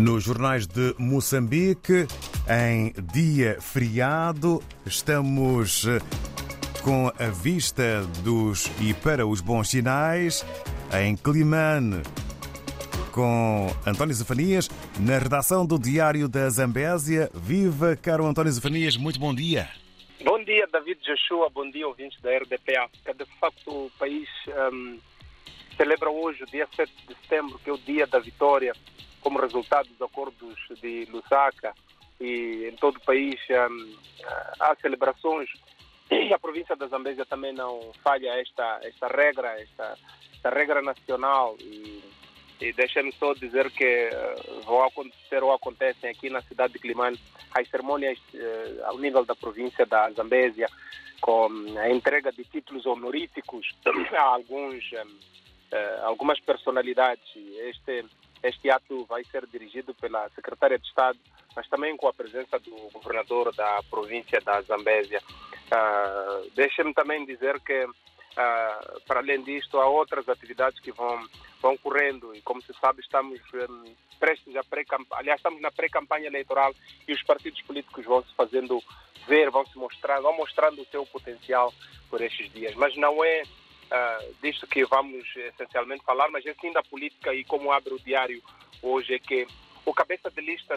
Nos jornais de Moçambique, em dia feriado, estamos eh, com a vista dos e para os bons sinais em Climane com António Zafanias na redação do Diário da Zambésia. Viva, caro António Zafanias, muito bom dia. Bom dia, David Joshua, bom dia, ouvintes da RDP África. De facto, o país um, celebra hoje, o dia 7 de setembro, que é o dia da vitória como resultado dos acordos de Lusaka e em todo o país um, há celebrações e a província da Zambésia também não falha esta, esta regra, esta, esta regra nacional e, e deixem-me só dizer que uh, vão acontecer ou acontecem aqui na cidade de Climane as cerimônias uh, ao nível da província da Zambésia com a entrega de títulos honoríficos a alguns, um, uh, algumas personalidades. Este este ato vai ser dirigido pela secretária de Estado, mas também com a presença do governador da província da Zambésia. Uh, Deixe-me também dizer que, uh, para além disto, há outras atividades que vão, vão correndo e, como se sabe, estamos um, prestes a pré aliás, estamos na pré-campanha eleitoral e os partidos políticos vão se fazendo ver, vão se mostrar, vão mostrando o seu potencial por estes dias. Mas não é uh, disto que vamos essencialmente falar, mas é sim da política e como abre o diário hoje é que o cabeça de lista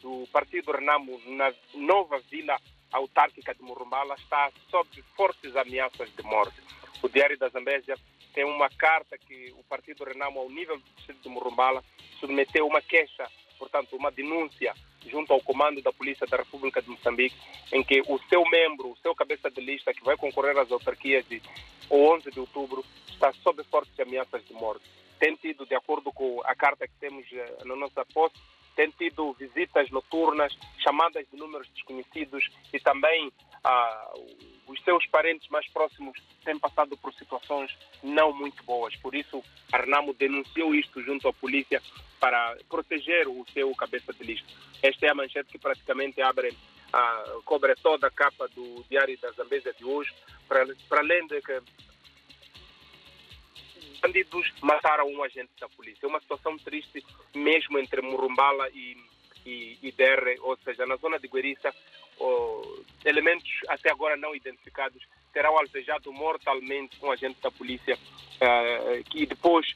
do Partido Renamo na nova vila autárquica de Murumbala está sob fortes ameaças de morte. O Diário da Zambésia tem uma carta que o Partido Renamo, ao nível do distrito de Murumbala, submeteu uma queixa, portanto, uma denúncia junto ao comando da Polícia da República de Moçambique, em que o seu membro, o seu cabeça de lista, que vai concorrer às autarquias de 11 de outubro, está sob fortes ameaças de morte. Tem tido, de acordo com a carta que temos uh, na nossa posse, tem tido visitas noturnas, chamadas de números desconhecidos e também uh, os seus parentes mais próximos têm passado por situações não muito boas. Por isso, a Renamo denunciou isto junto à polícia para proteger o seu cabeça de lista. Esta é a manchete que praticamente abre, uh, cobre toda a capa do Diário da Zambésia de hoje, para, para além de que bandidos mataram um agente da polícia. É uma situação triste mesmo entre Murumbala e, e, Derre, ou seja, na zona de Gueriça, oh, elementos até agora não identificados terão alvejado mortalmente um agente da polícia uh, que depois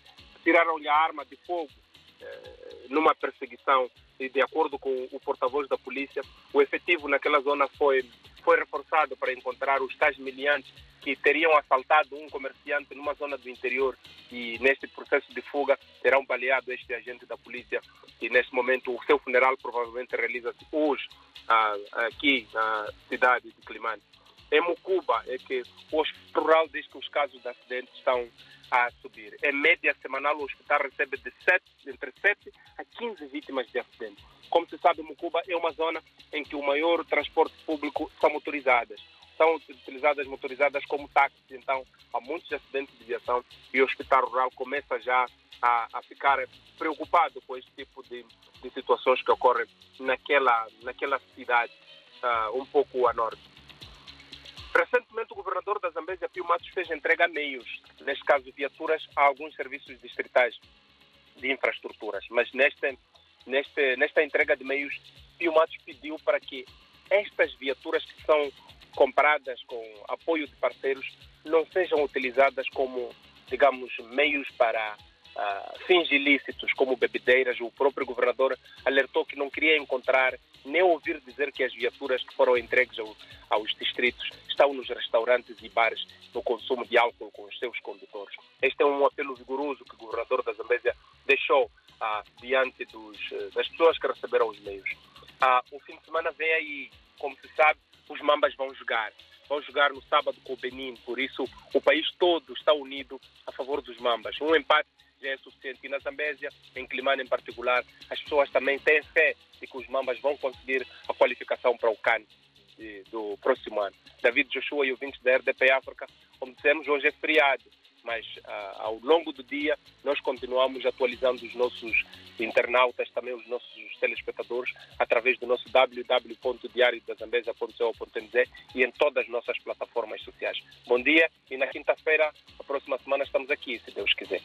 tiraram-lhe a arma de fogo uh, numa perseguição e de acordo com o porta-voz da polícia, o efetivo naquela zona foi, foi reforçado para encontrar os tais miliantes que teriam assaltado um comerciante numa zona do interior e neste processo de fuga terão baleado este agente da polícia e neste momento o seu funeral provavelmente realiza-se hoje ah, aqui na cidade de Climane. Em Mucuba é que o hospital rural diz que os casos de acidentes estão a subir. Em média semanal o hospital recebe de 7, entre 7 a 15 vítimas de acidentes. Como se sabe, Mucuba é uma zona em que o maior transporte público são motorizadas são utilizadas motorizadas como táxis, então há muitos acidentes de viação e o hospital rural começa já a, a ficar preocupado com este tipo de, de, situações que ocorrem naquela, naquela cidade uh, um pouco a norte. Recentemente, o governador da Zambésia, Pio Matos, fez entrega a meios, neste caso viaturas, a alguns serviços distritais de infraestruturas. Mas neste, neste, nesta entrega de meios, Pio Matos pediu para que estas viaturas que são compradas com apoio de parceiros não sejam utilizadas como, digamos, meios para fins ilícitos, como bebedeiras. O próprio governador alertou que não queria encontrar nem ouvir dizer que as viaturas que foram entregues ao, aos distritos estão nos restaurantes e bares no consumo de álcool com os seus condutores. Este é um apelo vigoroso que o governador da Zambésia deixou uh, diante dos, das pessoas que receberam os meios. Uh, o fim de semana vem aí, como se sabe, os Mambas vão jogar. Vão jogar no sábado com o Benin, por isso o país todo está unido a favor dos Mambas. Um empate já é suficiente. E na Zambésia, em Climane em particular, as pessoas também têm fé de que os Mambas vão conseguir a qualificação para o CAN do próximo ano. David Joshua e ouvintes da RDP África, como dissemos, hoje é feriado mas uh, ao longo do dia nós continuamos atualizando os nossos internautas, também os nossos telespectadores, através do nosso www.diariodazambesa.co.nz e em todas as nossas plataformas sociais. Bom dia e na quinta-feira, a próxima semana, estamos aqui, se Deus quiser.